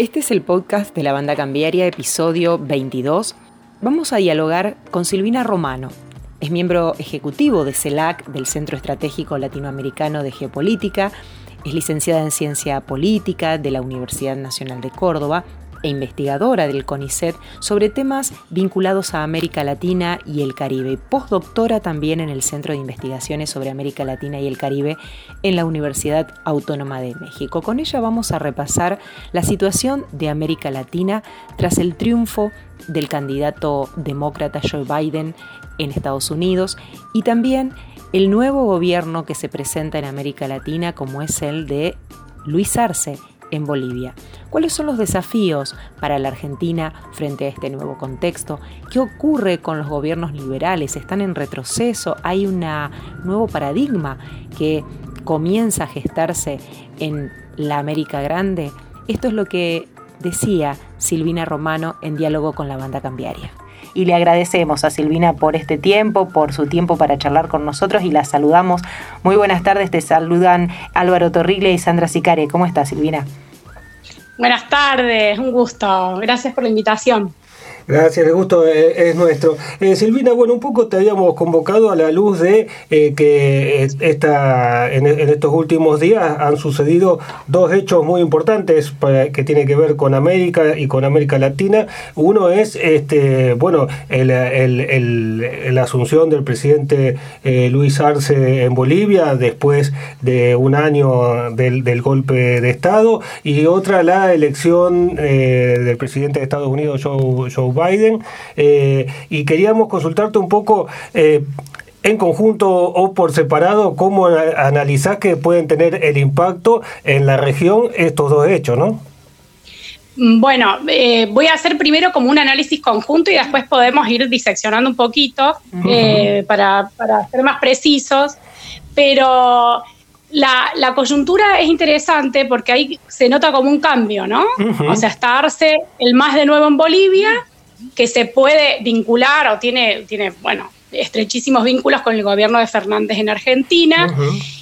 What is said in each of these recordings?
Este es el podcast de la banda cambiaria, episodio 22. Vamos a dialogar con Silvina Romano. Es miembro ejecutivo de CELAC, del Centro Estratégico Latinoamericano de Geopolítica. Es licenciada en Ciencia Política de la Universidad Nacional de Córdoba e investigadora del CONICET sobre temas vinculados a América Latina y el Caribe. Postdoctora también en el Centro de Investigaciones sobre América Latina y el Caribe en la Universidad Autónoma de México. Con ella vamos a repasar la situación de América Latina tras el triunfo del candidato demócrata Joe Biden en Estados Unidos y también el nuevo gobierno que se presenta en América Latina como es el de Luis Arce en Bolivia. ¿Cuáles son los desafíos para la Argentina frente a este nuevo contexto? ¿Qué ocurre con los gobiernos liberales? ¿Están en retroceso? ¿Hay un nuevo paradigma que comienza a gestarse en la América Grande? Esto es lo que decía Silvina Romano en diálogo con la banda cambiaria y le agradecemos a Silvina por este tiempo, por su tiempo para charlar con nosotros y la saludamos. Muy buenas tardes, te saludan Álvaro Torrigle y Sandra Sicare. ¿Cómo estás, Silvina? Buenas tardes, un gusto. Gracias por la invitación. Gracias, el gusto es, nuestro. Eh, Silvina, bueno, un poco te habíamos convocado a la luz de eh, que esta, en, estos últimos días han sucedido dos hechos muy importantes para, que tienen que ver con América y con América Latina. Uno es, este, bueno, la asunción del presidente eh, Luis Arce en Bolivia después de un año del, del golpe de Estado y otra la elección del presidente de Estados Unidos, Joe Biden eh, y queríamos consultarte un poco eh, en conjunto o por separado cómo analizás que pueden tener el impacto en la región estos dos hechos, ¿no? Bueno, eh, voy a hacer primero como un análisis conjunto y después podemos ir diseccionando un poquito para, ser más precisos, pero la, coyuntura es interesante porque ahí se nota como un cambio, ¿no? O sea, está Arce el más de nuevo en Bolivia que se puede vincular o tiene, tiene bueno, estrechísimos vínculos con el gobierno de Fernández en Argentina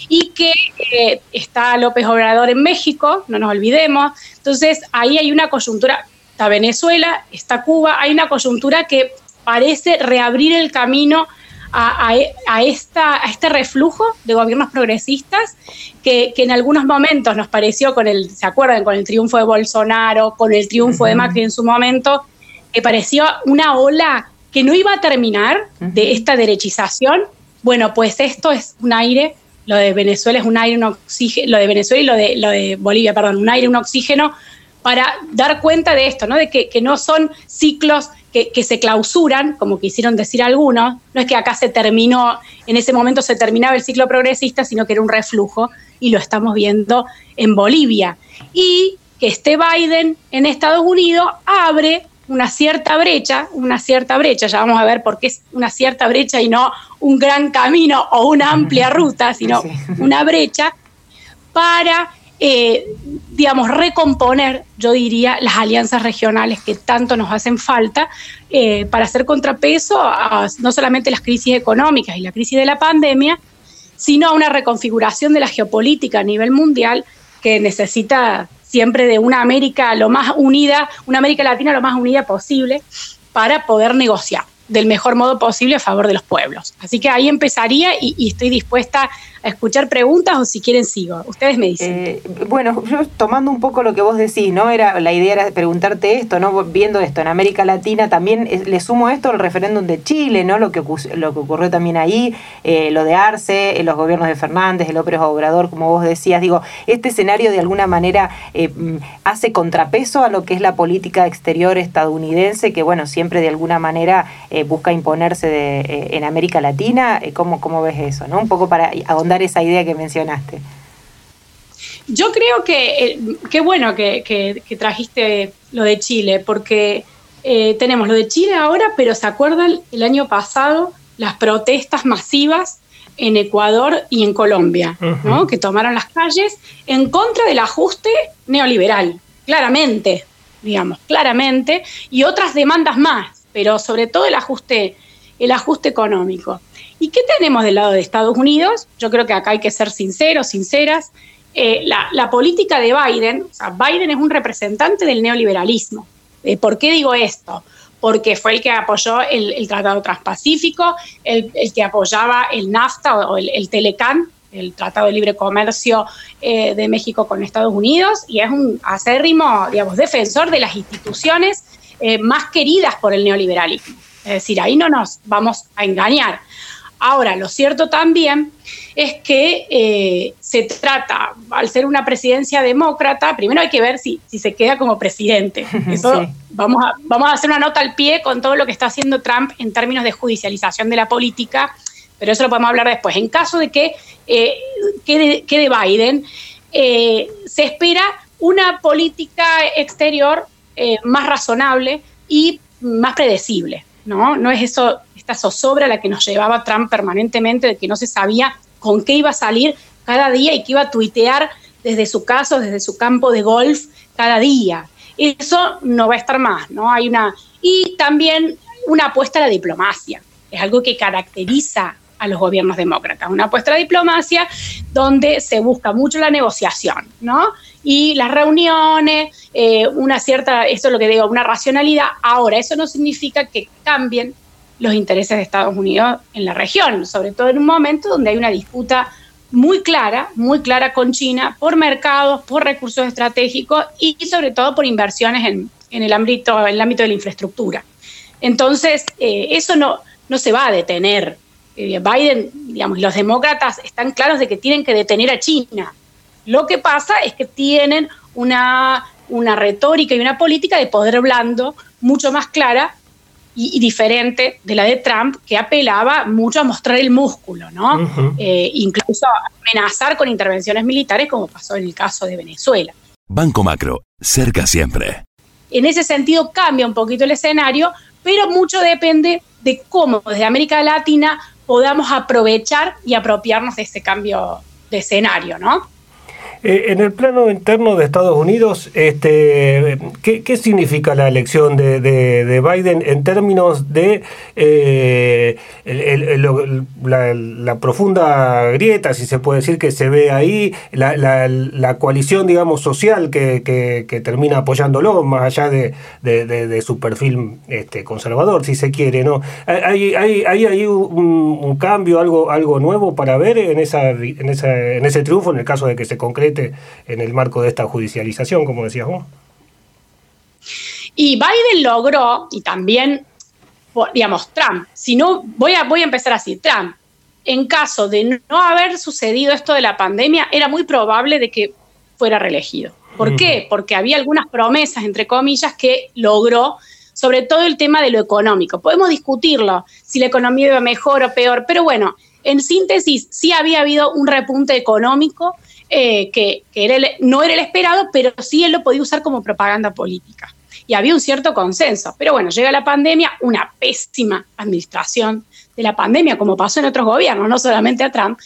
y que eh, está López Obrador en México, no nos olvidemos. Entonces, ahí hay una coyuntura, está Venezuela, está Cuba, hay una coyuntura que parece reabrir el camino a, esta, a este reflujo de gobiernos progresistas que, en algunos momentos nos pareció con el, ¿se acuerdan? Con el triunfo de Bolsonaro, con el triunfo de Macri en su momento, que pareció una ola que no iba a terminar de esta derechización. Bueno, pues esto es un aire, lo de Venezuela es un aire, un oxígeno, lo de Venezuela y lo de, lo de Bolivia, perdón, un aire, un oxígeno para dar cuenta de esto, ¿no? De que, no son ciclos que, que, se clausuran, como quisieron decir algunos, no es que acá se terminó, en ese momento se terminaba el ciclo progresista, sino que era un reflujo y lo estamos viendo en Bolivia. Y que esté Biden en Estados Unidos abre una cierta brecha, una cierta brecha, ya vamos a ver por qué es una cierta brecha y no un gran camino o una amplia ruta, sino una brecha para, eh, digamos, recomponer, yo diría, las alianzas regionales que tanto nos hacen falta eh, para hacer contrapeso a no solamente las crisis económicas y la crisis de la pandemia, sino a una reconfiguración de la geopolítica a nivel mundial que necesita siempre de una América lo más unida, una América Latina lo más unida posible para poder negociar del mejor modo posible a favor de los pueblos. Así que ahí empezaría y, estoy dispuesta a escuchar preguntas o si quieren sigo. Ustedes me dicen. Eh, bueno, yo tomando un poco lo que vos decís, ¿no? Era, la idea era preguntarte esto, ¿no? Viendo esto en América Latina, también le sumo esto al referéndum de Chile, ¿no? Lo que, lo que ocurrió también ahí, eh, lo de Arce, eh, los gobiernos de Fernández, el López Obrador, como vos decías. Digo, este escenario de alguna manera mm, hace contrapeso a lo que es la política exterior estadounidense, que bueno, siempre de alguna manera busca imponerse en América Latina. ¿Cómo, ¿Cómo ves eso, no? Un poco para dar esa idea que mencionaste. Yo creo que eh, qué bueno que, trajiste lo de Chile, porque eh, tenemos lo de Chile ahora, pero ¿se acuerdan el año pasado las protestas masivas en Ecuador y en Colombia, que tomaron las calles en contra del ajuste neoliberal, claramente, digamos, claramente, y otras demandas más, pero sobre todo el ajuste, el ajuste económico. ¿Y qué tenemos del lado de Estados Unidos? Yo creo que acá hay que ser sinceros, sinceras. eh, la, política de Biden, o sea, Biden es un representante del neoliberalismo. Eh, ¿Por qué digo esto? Porque fue el que apoyó el, Tratado Transpacífico, el, que apoyaba el NAFTA o el, el Telecan, el Tratado de Libre Comercio eh, de México con Estados Unidos, y es un acérrimo, digamos, defensor de las instituciones más queridas por el neoliberalismo. Es decir, ahí no nos vamos a engañar. Ahora, lo cierto también es que eh, se trata, al ser una presidencia demócrata, primero hay que ver si, si se queda como presidente. Eso vamos, a, vamos a hacer una nota al pie con todo lo que está haciendo Trump en términos de judicialización de la política, pero eso lo podemos hablar después. En caso de que eh, quede, Biden, eh, se espera una política exterior más razonable y más predecible. ¿No? No es eso, esta zozobra la que nos llevaba Trump permanentemente, de que no se sabía con qué iba a salir cada día y que iba a tuitear desde su caso, desde su campo de golf cada día. Eso no va a estar más, ¿no? Hay una. Y también una apuesta a la diplomacia. Es algo que caracteriza a los gobiernos demócratas. Una apuesta a diplomacia donde se busca mucho la negociación, ¿no? Y las reuniones, eh, una cierta, eso es lo que digo, una racionalidad. Ahora, eso no significa que cambien los intereses de Estados Unidos en la región, sobre todo en un momento donde hay una disputa muy clara, muy clara con China por mercados, por recursos estratégicos y, sobre todo por inversiones en, el, ámbito, en el ámbito de la infraestructura. Entonces, eh, eso no, no se va a detener Biden, digamos, los demócratas están claros de que tienen que detener a China. Lo que pasa es que tienen una, una retórica y una política de poder blando mucho más clara y, diferente de la de Trump, que apelaba mucho a mostrar el músculo, ¿no? Eh, incluso a amenazar con intervenciones militares, como pasó en el caso de Venezuela. Banco Macro, cerca siempre. En ese sentido cambia un poquito el escenario, pero mucho depende de cómo desde América Latina podamos aprovechar y apropiarnos de ese cambio de escenario, ¿no? Eh, en el plano interno de Estados Unidos, este, ¿qué, significa la elección de, Biden en términos de eh, la, profunda grieta, si se puede decir, que se ve ahí, la, coalición, digamos, social que, termina apoyándolo, más allá de, su perfil este, conservador, si se quiere, ¿no? ¿Hay, hay, hay, un, cambio, algo, algo nuevo para ver en, esa, en, esa, en ese triunfo, en el caso de que se concrete? en el marco de esta judicialización, como decías vos. Y Biden logró, y también, digamos, Trump, si no, voy a, voy a empezar así, Trump, en caso de no haber sucedido esto de la pandemia, era muy probable de que fuera reelegido. ¿Por qué? Porque había algunas promesas, entre comillas, que logró, sobre todo el tema de lo económico. Podemos discutirlo, si la economía iba mejor o peor, pero bueno, en síntesis, sí había habido un repunte económico eh, que, no era el esperado, pero sí él lo podía usar como propaganda política. Y había un cierto consenso. Pero bueno, llega la pandemia, una pésima administración de la pandemia, como pasó en otros gobiernos, no solamente a Trump.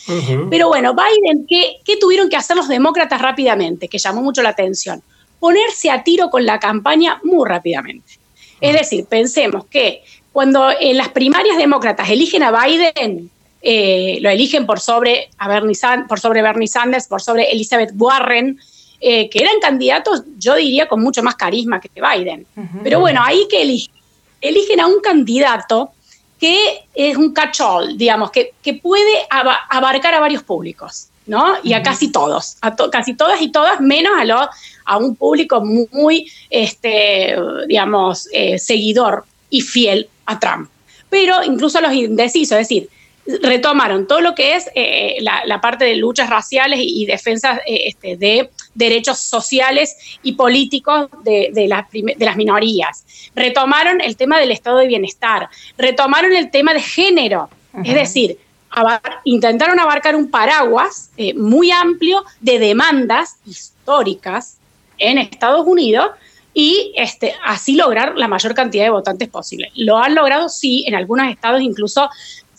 Pero bueno, Biden, ¿qué, ¿qué tuvieron que hacer los demócratas rápidamente? Que llamó mucho la atención. Ponerse a tiro con la campaña muy rápidamente. Es decir, pensemos que cuando en las primarias demócratas eligen a Biden, eh, lo eligen por sobre, a Bernie por sobre Bernie Sanders, por sobre Elizabeth Warren, eh, que eran candidatos, yo diría, con mucho más carisma que Biden. Pero bueno, ahí que eligen, eligen a un candidato que es un catch-all, digamos, que, que puede abarcar a varios públicos, ¿no? Y a casi todos, a casi todas y todas, menos a, a un público muy, este, digamos, eh, seguidor y fiel a Trump. Pero incluso a los indecisos, es decir, retomaron todo lo que es eh, la, parte de luchas raciales y, defensa eh, este, de derechos sociales y políticos de, de, las minorías. Retomaron el tema del estado de bienestar, retomaron el tema de género, es decir, intentaron abarcar un paraguas eh, muy amplio de demandas históricas en Estados Unidos y este, así lograr la mayor cantidad de votantes posible. Lo han logrado, sí, en algunos estados incluso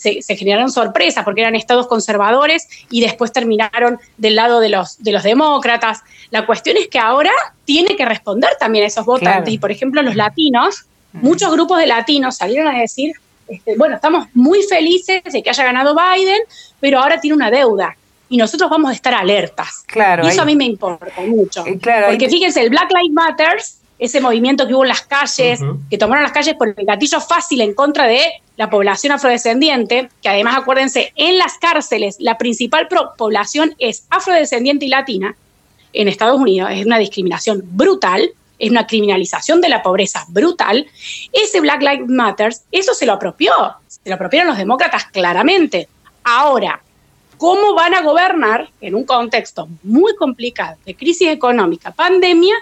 se, generaron sorpresas porque eran estados conservadores y después terminaron del lado de los, de los demócratas. La cuestión es que ahora tiene que responder también a esos votantes. Y por ejemplo, los latinos, muchos grupos de latinos salieron a decir, este, bueno, estamos muy felices de que haya ganado Biden, pero ahora tiene una deuda. y nosotros vamos a estar alertas. Claro. Y eso a mí me importa mucho. Claro, porque fíjense, el Black Lives Matters, ese movimiento que hubo en las calles, que tomaron las calles por el gatillo fácil en contra de la población afrodescendiente, que además acuérdense, en las cárceles la principal población es afrodescendiente y latina en Estados Unidos, es una discriminación brutal, es una criminalización de la pobreza brutal. Ese Black Lives Matters, eso se lo apropió, se lo apropiaron los demócratas claramente. Ahora, ¿cómo van a gobernar en un contexto muy complicado de crisis económica, pandemia,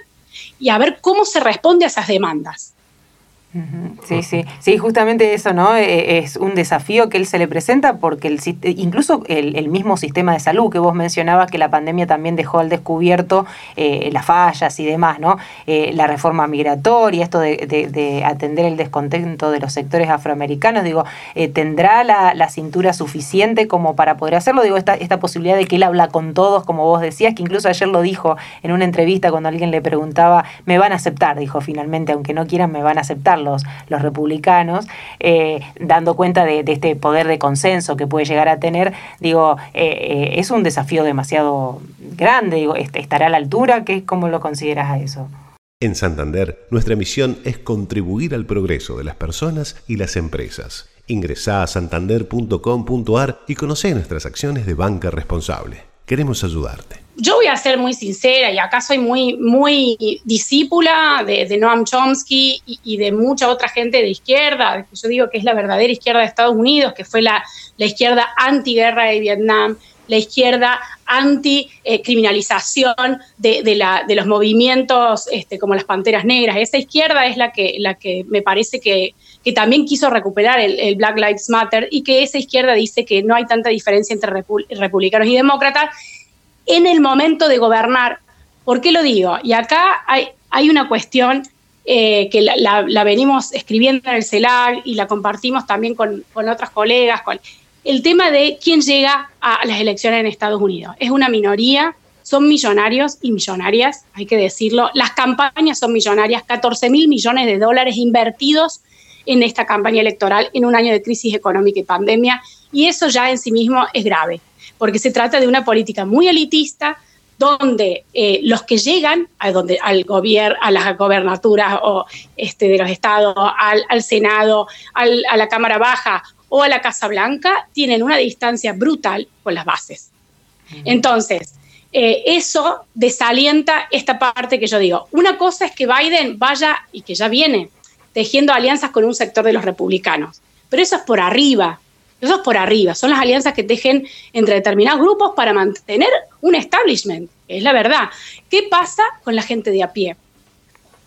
y a ver cómo se responde a esas demandas? Sí, sí, sí, justamente eso, ¿no? E, es un desafío que él se le presenta porque el, incluso el, mismo sistema de salud que vos mencionabas, que la pandemia también dejó al descubierto eh, las fallas y demás, ¿no? Eh, la reforma migratoria, esto de, atender el descontento de los sectores afroamericanos, digo, eh, ¿tendrá la, cintura suficiente como para poder hacerlo? Digo, esta, esta posibilidad de que él habla con todos, como vos decías, que incluso ayer lo dijo en una entrevista cuando alguien le preguntaba, me van a aceptar, dijo finalmente, aunque no quieran, me van a aceptar los, los republicanos, eh, dando cuenta de, este poder de consenso que puede llegar a tener, digo, eh, eh, es un desafío demasiado grande, digo, ¿estará a la altura? ¿Qué, ¿Cómo lo consideras a eso? En Santander, nuestra misión es contribuir al progreso de las personas y las empresas. Ingresá a santander.com.ar y conoce nuestras acciones de banca responsable. Queremos ayudarte. Yo voy a ser muy sincera y acá soy muy, muy discípula de, Noam Chomsky y, de mucha otra gente de izquierda, yo digo que es la verdadera izquierda de Estados Unidos, que fue la, la izquierda antiguerra de Vietnam, la izquierda anti-criminalización de, de, los movimientos este, como las Panteras Negras. Esa izquierda es la que, la que me parece que, que también quiso recuperar el, Black Lives Matter y que esa izquierda dice que no hay tanta diferencia entre republicanos y demócratas en el momento de gobernar. ¿Por qué lo digo? Y acá hay, una cuestión eh, que la, venimos escribiendo en el CELAC y la compartimos también con, con otras colegas, el tema de quién llega a las elecciones en Estados Unidos. Es una minoría, son millonarios y millonarias, hay que decirlo. Las campañas son millonarias, 14 mil millones de dólares invertidos en esta campaña electoral en un año de crisis económica y pandemia, y eso ya en sí mismo es grave, porque se trata de una política muy elitista donde eh, los que llegan a donde, al gobierno, a las gobernaturas o este, de los estados, al, Senado, a la Cámara Baja o a la Casa Blanca, tienen una distancia brutal con las bases. Entonces, eh, eso desalienta esta parte que yo digo. Una cosa es que Biden vaya y que ya viene tejiendo alianzas con un sector de los republicanos. Pero eso es por arriba, eso es por arriba, son las alianzas que tejen entre determinados grupos para mantener un establishment, es la verdad. ¿Qué pasa con la gente de a pie?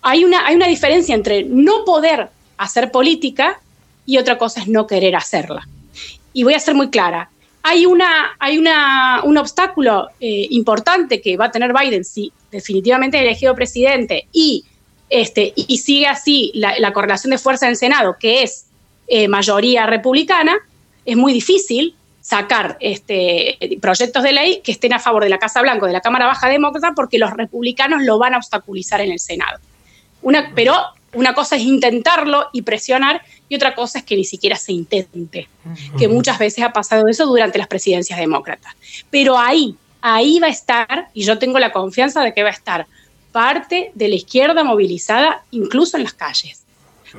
Hay una, hay una diferencia entre no poder hacer política y otra cosa es no querer hacerla. Y voy a ser muy clara, hay, una, hay una, un obstáculo eh, importante que va a tener Biden si definitivamente es elegido presidente y este, y sigue así la, correlación de fuerza en Senado, que es eh, mayoría republicana, es muy difícil sacar este, proyectos de ley que estén a favor de la Casa Blanca o de la Cámara Baja Demócrata porque los republicanos lo van a obstaculizar en el Senado. Una, pero una cosa es intentarlo y presionar y otra cosa es que ni siquiera se intente, que muchas veces ha pasado eso durante las presidencias demócratas. Pero ahí, ahí va a estar, y yo tengo la confianza de que va a estar parte de la izquierda movilizada incluso en las calles.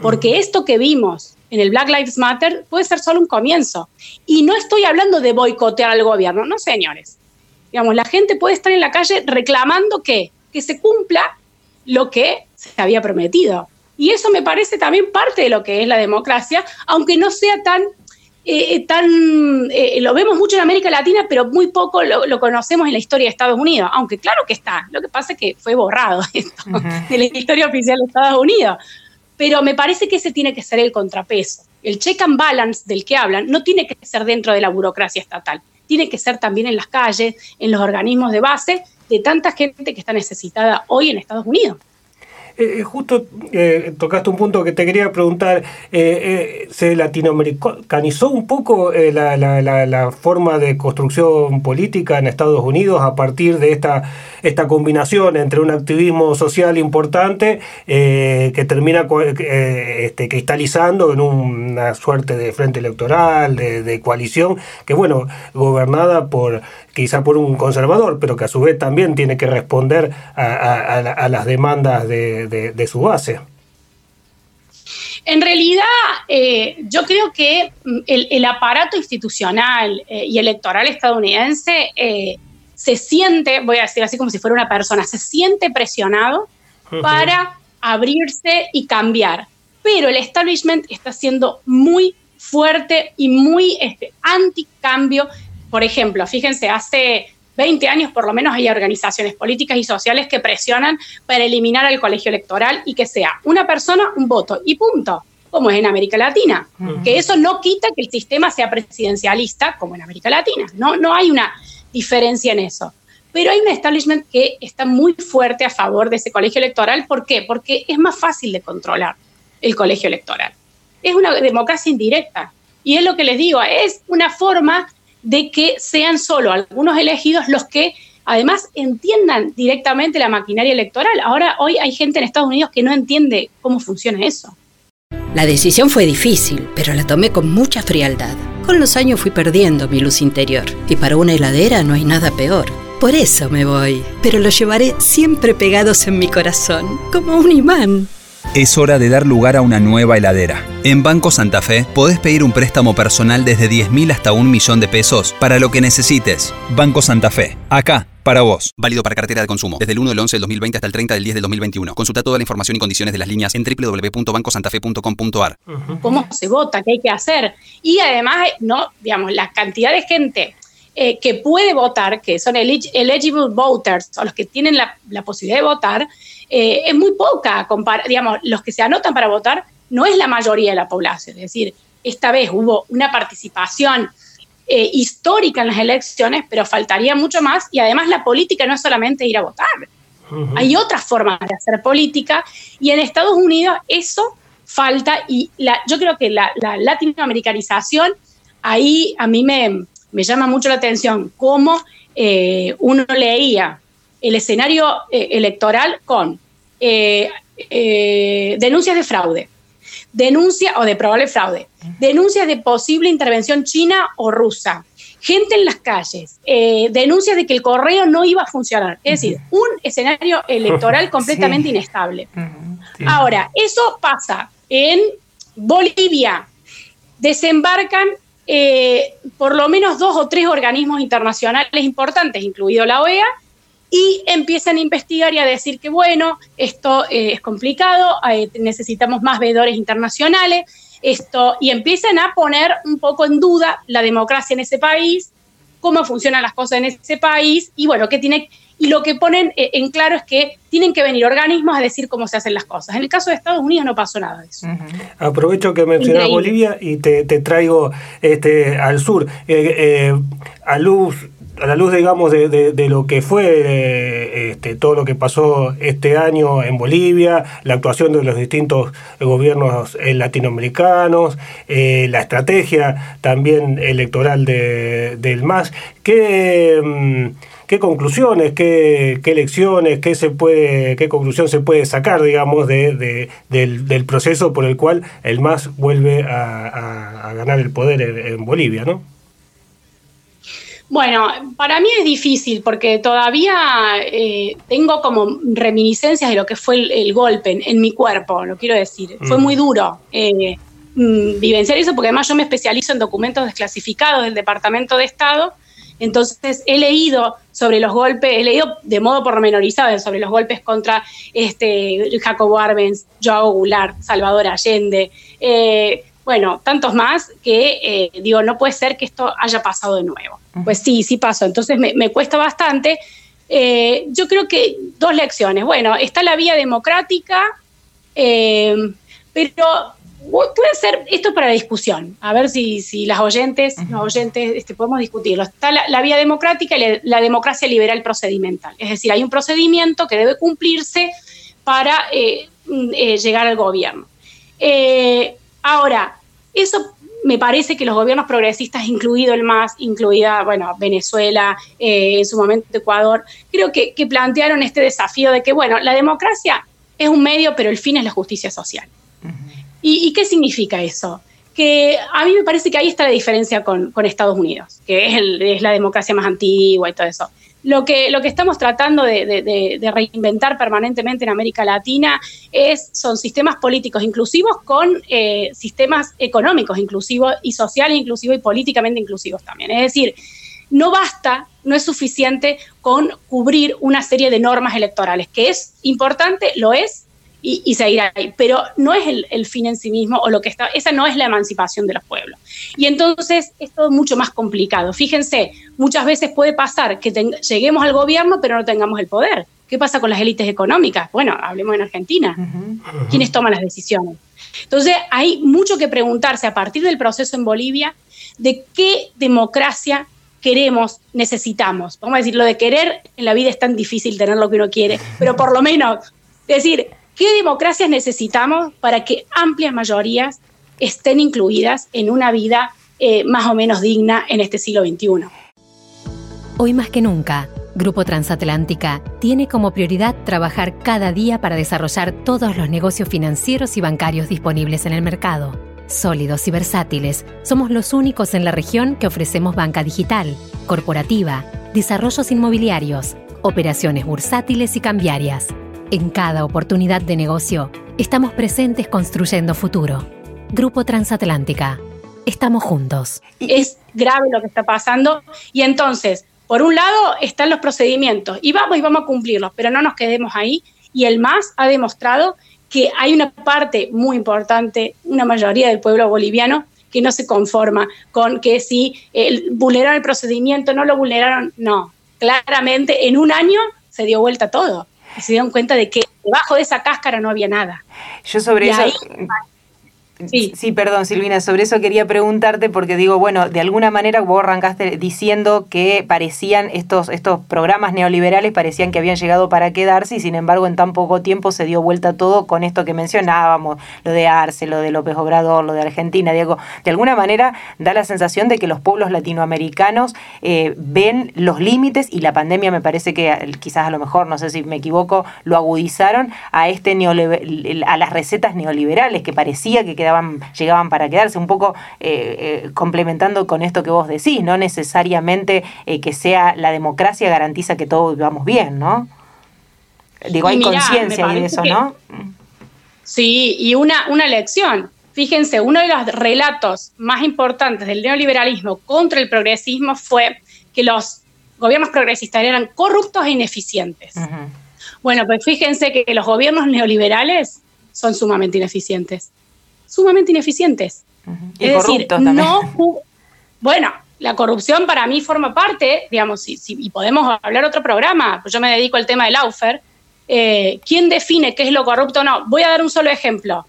Porque esto que vimos en el Black Lives Matter puede ser solo un comienzo. Y no estoy hablando de boicotear al gobierno, no señores. Digamos, la gente puede estar en la calle reclamando que, que se cumpla lo que se había prometido. Y eso me parece también parte de lo que es la democracia, aunque no sea tan eh, eh, tan, eh, lo vemos mucho en América Latina, pero muy poco lo, conocemos en la historia de Estados Unidos, aunque claro que está, lo que pasa es que fue borrado esto de la historia oficial de Estados Unidos. Pero me parece que ese tiene que ser el contrapeso. El check and balance del que hablan no tiene que ser dentro de la burocracia estatal, tiene que ser también en las calles, en los organismos de base de tanta gente que está necesitada hoy en Estados Unidos. Eh, eh, justo eh, tocaste un punto que te quería preguntar. ¿Se latinoamericanizó un poco la, la, la, forma de construcción política en Estados Unidos a partir de esta, esta combinación entre un activismo social importante que termina este, cristalizando en una suerte de frente electoral, de coalición, que bueno, gobernada por quizá por un conservador, pero que a su vez también tiene que responder a, las demandas de, su base. En realidad, eh, yo creo que mm, el, aparato institucional eh, y electoral estadounidense eh, se siente, voy a decir así como si fuera una persona, se siente presionado para abrirse y cambiar. Pero el establishment está siendo muy fuerte y muy este, anti-cambio. Por ejemplo, fíjense, hace 20 años por lo menos hay organizaciones políticas y sociales que presionan para eliminar al colegio electoral y que sea una persona, un voto y punto, como es en América Latina. Que eso no quita que el sistema sea presidencialista como en América Latina. No, no hay una diferencia en eso. Pero hay un establishment que está muy fuerte a favor de ese colegio electoral. ¿Por qué? Porque es más fácil de controlar el colegio electoral es una democracia indirecta. Y es lo que les digo, es una forma de que sean solo algunos elegidos los que además entiendan directamente la maquinaria electoral. Ahora, hoy hay gente en Estados Unidos que no entiende cómo funciona eso. La decisión fue difícil, pero la tomé con mucha frialdad. Con los años fui perdiendo mi luz interior, y para una heladera no hay nada peor. Por eso me voy, pero lo llevaré siempre pegados en mi corazón, como un imán. Es hora de dar lugar a una nueva heladera. En Banco Santa Fe podés pedir un préstamo personal desde 10.000 hasta un millón de pesos para lo que necesites. Banco Santa Fe, acá, para vos. Válido para cartera de consumo, desde el 1 del 11 del 2020 hasta el 30 del 10 del 2021. Consulta toda la información y condiciones de las líneas en www.bancosantafe.com.ar. ¿Cómo se vota? ¿Qué hay que hacer? Y además, no, digamos, la cantidad de gente eh, que puede votar, que son eligible voters, o los que tienen la, la posibilidad de votar, eh, es muy poca, digamos, los que se anotan para votar no es la mayoría de la población, es decir, esta vez hubo una participación eh, histórica en las elecciones, pero faltaría mucho más y además la política no es solamente ir a votar, hay otras formas de hacer política y en Estados Unidos eso falta y la, yo creo que la, latinoamericanización ahí a mí me, llama mucho la atención cómo eh, uno leía el escenario eh, electoral con eh, eh, denuncias de fraude, denuncia o de probable fraude, denuncias de posible intervención china o rusa, gente en las calles, denuncias de que el correo no iba a funcionar. Es decir, un escenario electoral completamente inestable. Ahora, eso pasa en Bolivia. Desembarcan por lo menos dos o tres organismos internacionales importantes, incluido la OEA, y empiezan a investigar y a decir que, bueno, esto eh, es complicado, eh, necesitamos más veedores internacionales, esto, y empiezan a poner un poco en duda la democracia en ese país, cómo funcionan las cosas en ese país, y bueno, qué tiene, y lo que ponen eh, en claro es que tienen que venir organismos a decir cómo se hacen las cosas. En el caso de Estados Unidos no pasó nada de eso. Aprovecho que mencionas Bolivia y te, traigo este, al sur. a luz a la luz, digamos, de, de, lo que fue eh, este, todo lo que pasó este año en Bolivia, la actuación de los distintos gobiernos eh, latinoamericanos, eh, la estrategia también electoral de, del MAS, ¿qué, mm, qué conclusiones, qué, qué lecciones, qué, se puede, qué conclusión se puede sacar, digamos, de, del, del, proceso por el cual el MAS vuelve a, a, ganar el poder en, en Bolivia, ¿no? Bueno, para mí es difícil porque todavía eh, tengo como reminiscencias de lo que fue el, golpe en, mi cuerpo, lo quiero decir. Fue muy duro eh, mm, vivenciar eso porque además yo me especializo en documentos desclasificados del Departamento de Estado. Entonces he leído sobre los golpes, he leído de modo pormenorizado sobre los golpes contra este, Jacobo Arbenz, Joao Goulart, Salvador Allende. Eh, bueno, tantos más que eh, digo, no puede ser que esto haya pasado de nuevo. Pues sí, sí pasó. Entonces me, cuesta bastante. Eh, yo creo que dos lecciones. Bueno, está la vía democrática, eh, pero puede ser esto para la discusión. A ver si, si las oyentes, los oyentes este, podemos discutirlo. Está la, vía democrática y la, democracia liberal procedimental. Es decir, hay un procedimiento que debe cumplirse para mm, llegar al gobierno. Ahora, eso me parece que los gobiernos progresistas, incluido el MAS, incluida, bueno, Venezuela, eh, en su momento Ecuador, creo que, plantearon este desafío de que, bueno, la democracia es un medio, pero el fin es la justicia social. ¿Y, qué significa eso? que a mí me parece que ahí está la diferencia con, Estados Unidos, que es, es, la democracia más antigua y todo eso. Lo que, lo que estamos tratando de, reinventar permanentemente en América Latina es, son sistemas políticos inclusivos con eh, sistemas económicos inclusivos y sociales inclusivos y políticamente inclusivos también. Es decir, no basta, no es suficiente con cubrir una serie de normas electorales, que es importante, lo es, y, seguir ahí. Pero no es el, fin en sí mismo o lo que está, esa no es la emancipación de los pueblos. Y entonces es todo mucho más complicado. Fíjense, muchas veces puede pasar que lleguemos al gobierno pero no tengamos el poder. ¿Qué pasa con las élites económicas? Bueno, hablemos en Argentina. ¿Quiénes toman las decisiones? Entonces hay mucho que preguntarse a partir del proceso en Bolivia de qué democracia queremos, necesitamos. Vamos a decir, lo de querer en la vida es tan difícil tener lo que uno quiere, pero por lo menos decir, ¿Qué democracias necesitamos para que amplias mayorías estén incluidas en una vida eh, más o menos digna en este siglo XXI? Hoy más que nunca, Grupo Transatlántica tiene como prioridad trabajar cada día para desarrollar todos los negocios financieros y bancarios disponibles en el mercado. Sólidos y versátiles, somos los únicos en la región que ofrecemos banca digital, corporativa, desarrollos inmobiliarios, operaciones bursátiles y cambiarias en cada oportunidad de negocio, estamos presentes construyendo futuro. Grupo Transatlántica. Estamos juntos. Es grave lo que está pasando y entonces, por un lado, están los procedimientos y vamos y vamos a cumplirlos, pero no nos quedemos ahí. Y el MAS ha demostrado que hay una parte muy importante, una mayoría del pueblo boliviano, que no se conforma con que si vulneraron el procedimiento, no lo vulneraron, no. Claramente, en un año se dio vuelta todo se dieron cuenta de que debajo de esa cáscara no había nada. Yo sobre eso... Sí. sí. perdón, Silvina, sobre eso quería preguntarte porque digo, bueno, de alguna manera vos arrancaste diciendo que parecían estos, estos programas neoliberales parecían que habían llegado para quedarse y sin embargo en tan poco tiempo se dio vuelta todo con esto que mencionábamos, lo de Arce, lo de López Obrador, lo de Argentina, Diego. De alguna manera da la sensación de que los pueblos latinoamericanos eh, ven los límites y la pandemia me parece que eh, quizás a lo mejor, no sé si me equivoco, lo agudizaron a este a las recetas neoliberales que parecía que llegaban para quedarse, un poco eh, eh, complementando con esto que vos decís, no necesariamente eh, que sea la democracia garantiza que todos vivamos bien, ¿no? Digo, hay conciencia de eso, ¿no? Sí, y una, una lección. Fíjense, uno de los relatos más importantes del neoliberalismo contra el progresismo fue que los gobiernos progresistas eran corruptos e ineficientes. Bueno, pues fíjense que los gobiernos neoliberales son sumamente ineficientes sumamente ineficientes. Y es decir, no. Bueno, la corrupción para mí forma parte, digamos, y podemos hablar otro programa, pues yo me dedico al tema del Laufer. Eh, ¿Quién define qué es lo corrupto o no? Voy a dar un solo ejemplo.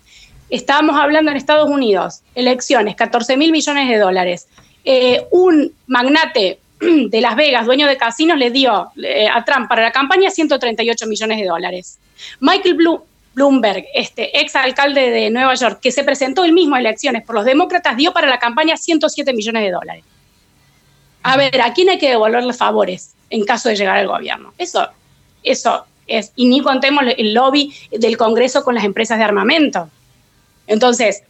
Estábamos hablando en Estados Unidos, elecciones, 14 mil millones de dólares. Eh, un magnate de Las Vegas, dueño de casinos, le dio eh, a Trump para la campaña 138 millones de dólares. Michael Blue, Bloomberg, este ex alcalde de Nueva York, que se presentó él mismo a elecciones por los demócratas, dio para la campaña 107 millones de dólares. A ver, ¿a quién hay que devolverle favores en caso de llegar al gobierno? Eso, eso es. Y ni contemos el lobby del Congreso con las empresas de armamento. Entonces,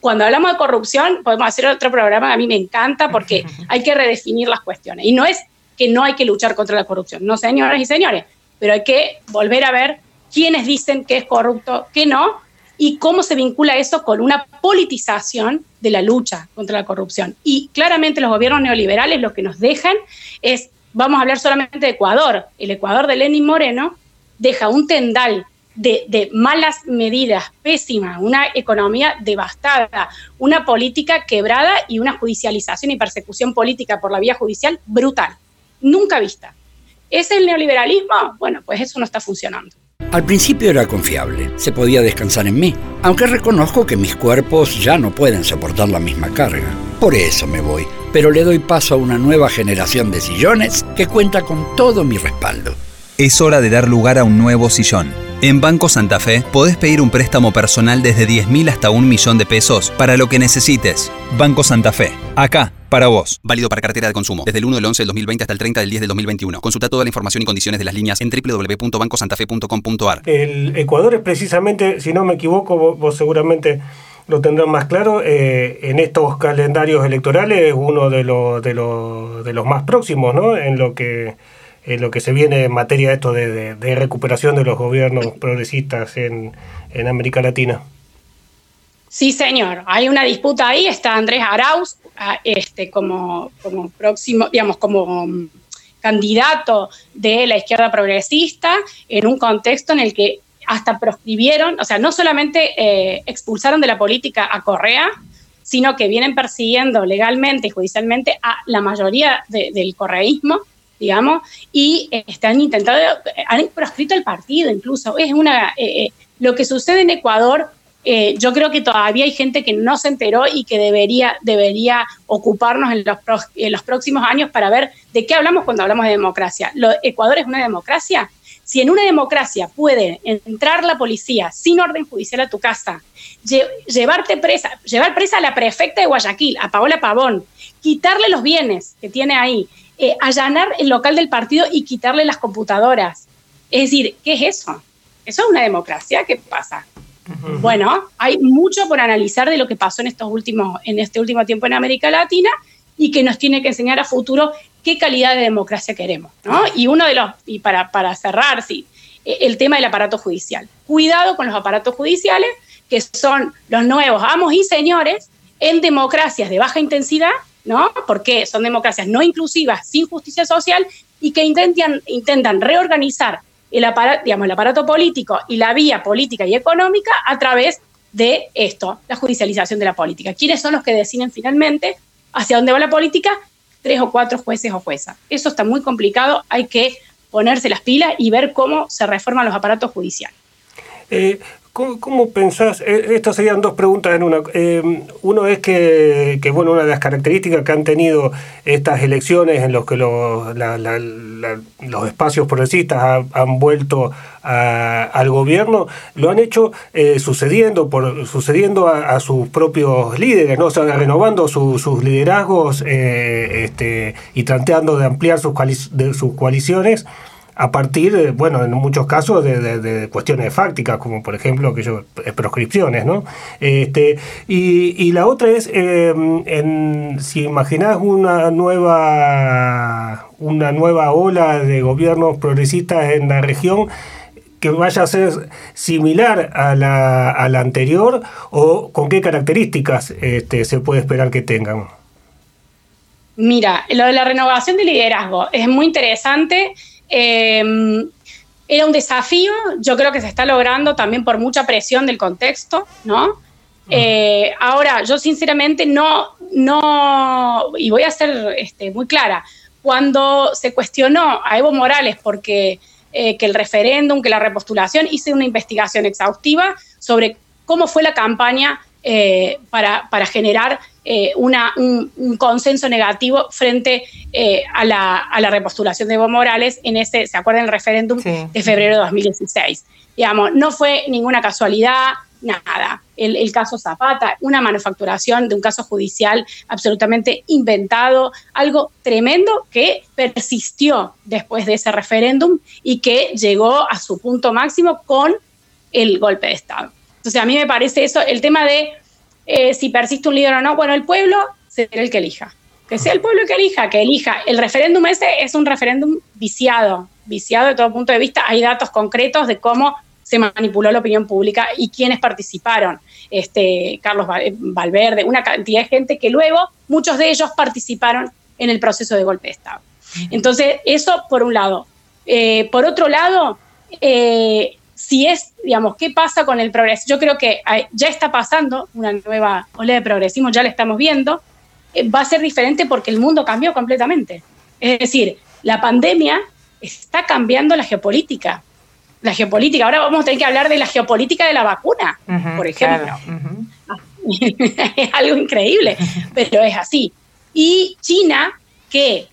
cuando hablamos de corrupción, podemos hacer otro programa que a mí me encanta porque hay que redefinir las cuestiones. Y no es que no hay que luchar contra la corrupción, no, señoras y señores, pero hay que volver a ver quiénes dicen que es corrupto, que no, y cómo se vincula eso con una politización de la lucha contra la corrupción. Y claramente los gobiernos neoliberales lo que nos dejan es, vamos a hablar solamente de Ecuador, el Ecuador de Lenin Moreno deja un tendal de, malas medidas, pésima, una economía devastada, una política quebrada y una judicialización y persecución política por la vía judicial brutal, nunca vista. ¿Es el neoliberalismo? Bueno, pues eso no está funcionando. Al principio era confiable, se podía descansar en mí, aunque reconozco que mis cuerpos ya no pueden soportar la misma carga. Por eso me voy, pero le doy paso a una nueva generación de sillones que cuenta con todo mi respaldo. Es hora de dar lugar a un nuevo sillón. En Banco Santa Fe podés pedir un préstamo personal desde 10.000 hasta un millón de pesos para lo que necesites. Banco Santa Fe, acá para vos. Válido para cartera de consumo. Desde el 1 del 11 del 2020 hasta el 30 del 10 del 2021. Consulta toda la información y condiciones de las líneas en www.bancosantafe.com.ar. El Ecuador es precisamente, si no me equivoco, vos, seguramente lo tendrán más claro. en estos calendarios electorales, uno de los, de los, de los más próximos, ¿no? En lo que en lo que se viene en materia de esto de, recuperación de los gobiernos progresistas en, en, América Latina. Sí, señor. Hay una disputa ahí. Está Andrés Arauz este, como, como próximo, digamos, como mm, candidato de la izquierda progresista en un contexto en el que hasta proscribieron, o sea, no solamente eh, expulsaron de la política a Correa, sino que vienen persiguiendo legalmente y judicialmente a la mayoría del correísmo digamos, y están intentando, han proscrito el partido incluso. Es una, eh, eh, lo que sucede en Ecuador, eh, yo creo que todavía hay gente que no se enteró y que debería, debería ocuparnos en los, próximos años para ver de qué hablamos cuando hablamos de democracia. ¿Lo, ¿Ecuador es una democracia? Si en una democracia puede entrar la policía sin orden judicial a tu casa, llevarte presa, llevar presa a la prefecta de Guayaquil, a Paola Pavón, quitarle los bienes que tiene ahí, eh, allanar el local del partido y quitarle las computadoras. Es decir, ¿qué es eso? ¿Eso es una democracia? ¿Qué pasa? Bueno, hay mucho por analizar de lo que pasó en, estos últimos, en este último tiempo en América Latina y que nos tiene que enseñar a futuro qué calidad de democracia queremos. ¿no? Y uno de los, y para, para cerrar, sí, e, el tema del aparato judicial. Cuidado con los aparatos judiciales, que son los nuevos amos y señores en democracias de baja intensidad ¿no? Porque son democracias no inclusivas, sin justicia social y que intentan, intentan reorganizar el aparato, digamos, el aparato político y la vía política y económica a través de esto, la judicialización de la política. ¿Quiénes son los que deciden finalmente hacia dónde va la política? Tres o cuatro jueces o juezas. Eso está muy complicado, hay que ponerse las pilas y ver cómo se reforman los aparatos judiciales. Eh, ¿Cómo, pensás? Eh, estas serían dos preguntas en una. Eh, uno es que, bueno, una de las características que han tenido estas elecciones en los que los, los espacios progresistas han, vuelto al gobierno, lo han hecho eh, sucediendo por sucediendo a, sus propios líderes, ¿no? renovando sus liderazgos este, y tratando de ampliar sus, de, sus coaliciones a partir, bueno, en muchos casos de, cuestiones fácticas, como por ejemplo que yo, eh, proscripciones, ¿no? Este, y, la otra es, eh, en, si imaginás una nueva, una nueva ola de gobiernos progresistas en la región, que vaya a ser similar a la, a la anterior o con qué características este, se puede esperar que tengan? Mira, lo de la renovación de liderazgo es muy interesante Em, era un desafío, yo creo que se está logrando también por mucha presión del contexto, ¿no? Eh, ahora, yo sinceramente no, no, y voy a ser este, muy clara, cuando se cuestionó a Evo Morales porque eh, que el referéndum, que la repostulación, hice una investigación exhaustiva sobre cómo fue la campaña eh, para, para, generar eh, una, un, consenso negativo frente eh, a, la, a, la, repostulación de Evo Morales en ese, ¿se acuerdan? El referéndum de febrero de 2016. Digamos, no fue ninguna casualidad, nada. El, el, caso Zapata, una manufacturación de un caso judicial absolutamente inventado, algo tremendo que persistió después de ese referéndum y que llegó a su punto máximo con el golpe de Estado. Entonces, a mí me parece eso, el tema de eh, si persiste un líder o no, bueno, el pueblo será el que elija. Que sea el pueblo el que elija, que elija. El referéndum ese es un referéndum viciado, viciado de todo punto de vista. Hay datos concretos de cómo se manipuló la opinión pública y quiénes participaron. Este, Carlos Valverde, una cantidad de gente que luego, muchos de ellos participaron en el proceso de golpe de Estado. Entonces, eso por un lado. Eh, por otro lado, eh, si es, digamos, ¿qué pasa con el progreso? Yo creo que ya está pasando una nueva ola de progresismo, ya la estamos viendo, eh, va a ser diferente porque el mundo cambió completamente. Es decir, la pandemia está cambiando la geopolítica. La geopolítica, ahora vamos a tener que hablar de la geopolítica de la vacuna, por ejemplo. es algo increíble, pero es así. Y China, que,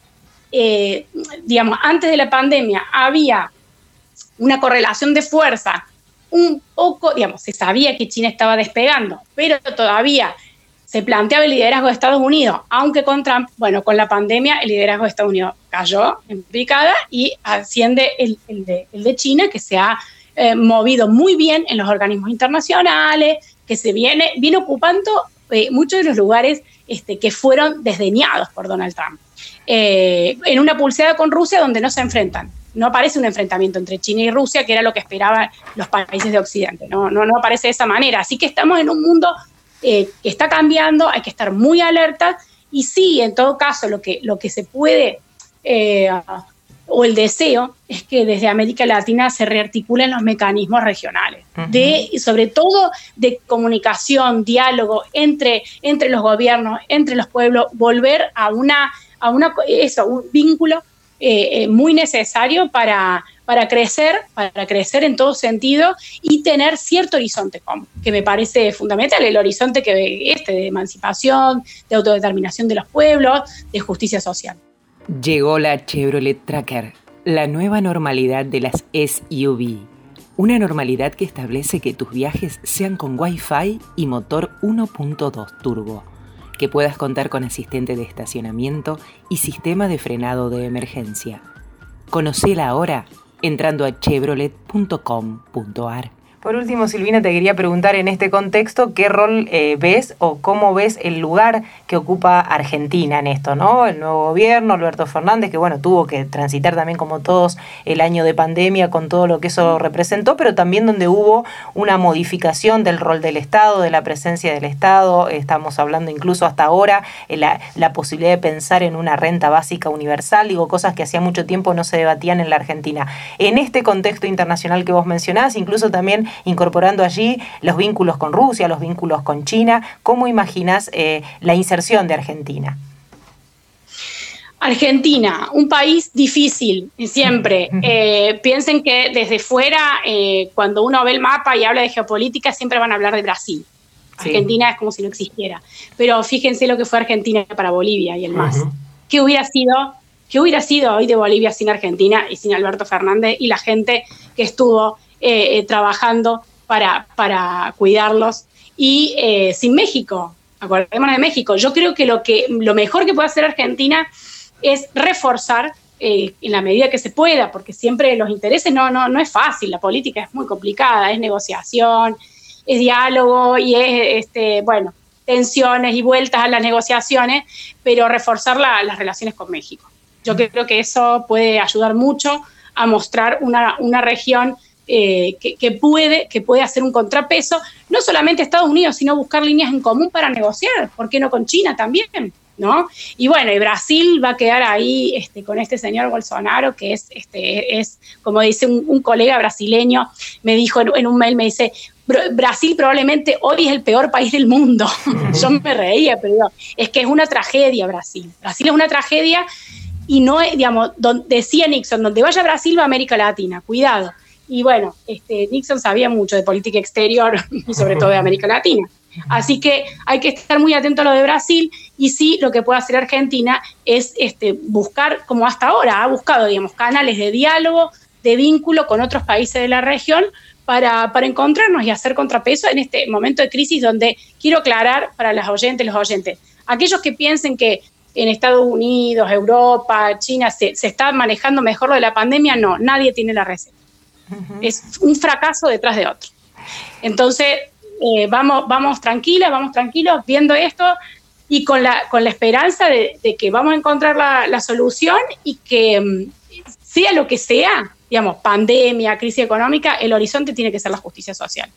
eh, digamos, antes de la pandemia había una correlación de fuerza un poco, digamos, se sabía que China estaba despegando, pero todavía se planteaba el liderazgo de Estados Unidos, aunque con Trump, bueno, con la pandemia el liderazgo de Estados Unidos cayó en picada y asciende el, de, China, que se ha eh, movido muy bien en los organismos internacionales, que se viene, viene ocupando eh, muchos de los lugares este, que fueron desdeñados por Donald Trump. Eh, en una pulseada con Rusia donde no se enfrentan. No aparece un enfrentamiento entre China y Rusia, que era lo que esperaban los países de Occidente. No, no, no aparece de esa manera. Así que estamos en un mundo eh, que está cambiando, hay que estar muy alerta. Y sí, en todo caso, lo que, lo que se puede o el deseo es que desde América Latina se rearticulen los mecanismos regionales, de, sobre todo de comunicación, diálogo entre, entre los gobiernos, entre los pueblos, volver a una, a una eso, un vínculo eh, eh, muy necesario para, para crecer, para crecer en todo sentido y tener cierto horizonte común, que me parece fundamental, el horizonte que este de emancipación, de autodeterminación de los pueblos, de justicia social. Llegó la Chevrolet Tracker, la nueva normalidad de las SUV. Una normalidad que establece que tus viajes sean con Wi-Fi y motor 1.2 turbo, que puedas contar con asistente de estacionamiento y sistema de frenado de emergencia. Conocela ahora entrando a chevrolet.com.ar. Por último, Silvina, te quería preguntar en este contexto qué rol eh, ves o cómo ves el lugar que ocupa Argentina en esto, ¿no? El nuevo gobierno, Alberto Fernández, que bueno, tuvo que transitar también como todos el año de pandemia con todo lo que eso representó, pero también donde hubo una modificación del rol del Estado, de la presencia del Estado, estamos hablando incluso hasta ahora la, la posibilidad de pensar en una renta básica universal, digo, cosas que hacía mucho tiempo no se debatían en la Argentina. En este contexto internacional que vos mencionás, incluso también incorporando allí los vínculos con Rusia, los vínculos con China. ¿Cómo imaginas eh, la inserción de Argentina? Argentina, un país difícil, siempre. Eh, piensen que desde fuera, eh, cuando uno ve el mapa y habla de geopolítica, siempre van a hablar de Brasil. Argentina es como si no existiera. Pero fíjense lo que fue Argentina para Bolivia y el MAS. ¿Qué hubiera sido? ¿Qué hubiera sido hoy de Bolivia sin Argentina y sin Alberto Fernández y la gente que estuvo eh, eh, trabajando para, para cuidarlos. Y eh, sin México, acordémonos de México, yo creo que lo, que lo mejor que puede hacer Argentina es reforzar en la medida que se pueda, porque siempre los intereses no, no, no es fácil, la política es muy complicada, es negociación, es diálogo y es, este, bueno, tensiones y vueltas a las negociaciones, pero reforzar las relaciones con México. Yo creo que eso puede ayudar mucho a mostrar una, una región eh, que, puede, que puede hacer un contrapeso, no solamente Estados Unidos, sino buscar líneas en común para negociar, ¿por qué no con China también? ¿No? Y bueno, y Brasil va a quedar ahí este, con este señor Bolsonaro, que es, este, es como dice un, colega brasileño, me dijo en, un mail, me dice, Brasil probablemente hoy es el peor país del mundo. Yo me reía, pero es que es una tragedia Brasil. Brasil es una tragedia y no es, digamos, decía Nixon, donde vaya Brasil va América Latina, cuidado. Y bueno, este, Nixon sabía mucho de política exterior y sobre todo de América Latina. Así que hay que estar muy atento a lo de Brasil y sí, lo que puede hacer Argentina es este, buscar, como hasta ahora ha buscado, digamos, canales de diálogo, de vínculo con otros países de la región para, encontrarnos y hacer contrapeso en este momento de crisis donde quiero aclarar para las oyentes, los oyentes, aquellos que piensen que en Estados Unidos, Europa, China se, se está manejando mejor lo de la pandemia, no, nadie tiene la receta. Es un fracaso detrás de otro. Entonces, eh, vamos, vamos tranquilas, vamos tranquilos viendo esto y con la, con la esperanza de, que vamos a encontrar la, solución y que mm, sea lo que sea, digamos, pandemia, crisis económica, el horizonte tiene que ser la justicia social.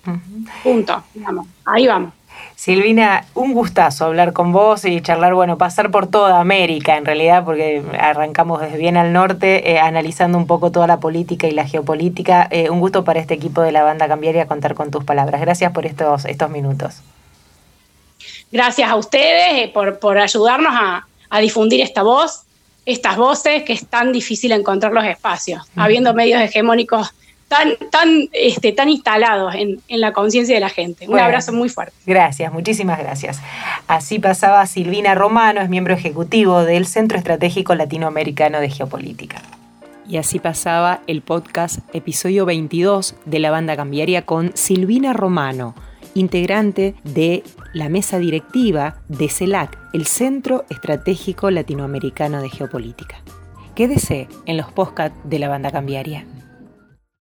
Punto. Digamos, ahí vamos. Silvina, un gustazo hablar con vos y charlar, bueno, pasar por toda América en realidad, porque arrancamos desde bien al norte, eh, analizando un poco toda la política y la geopolítica. Eh, un gusto para este equipo de la banda Cambiaria contar con tus palabras. Gracias por estos, estos minutos. Gracias a ustedes eh, por, ayudarnos a, difundir esta voz, estas voces que es tan difícil encontrar los espacios, habiendo medios hegemónicos tan, tan, este, tan instalados en, la conciencia de la gente. Un abrazo muy fuerte. Gracias, muchísimas gracias. Así pasaba Silvina Romano, es miembro ejecutivo del Centro Estratégico Latinoamericano de Geopolítica. Y así pasaba el podcast episodio 22 de la banda cambiaria con Silvina Romano, integrante de la mesa directiva de CELAC, el Centro Estratégico Latinoamericano de Geopolítica. Quédese en los podcasts de la banda cambiaria.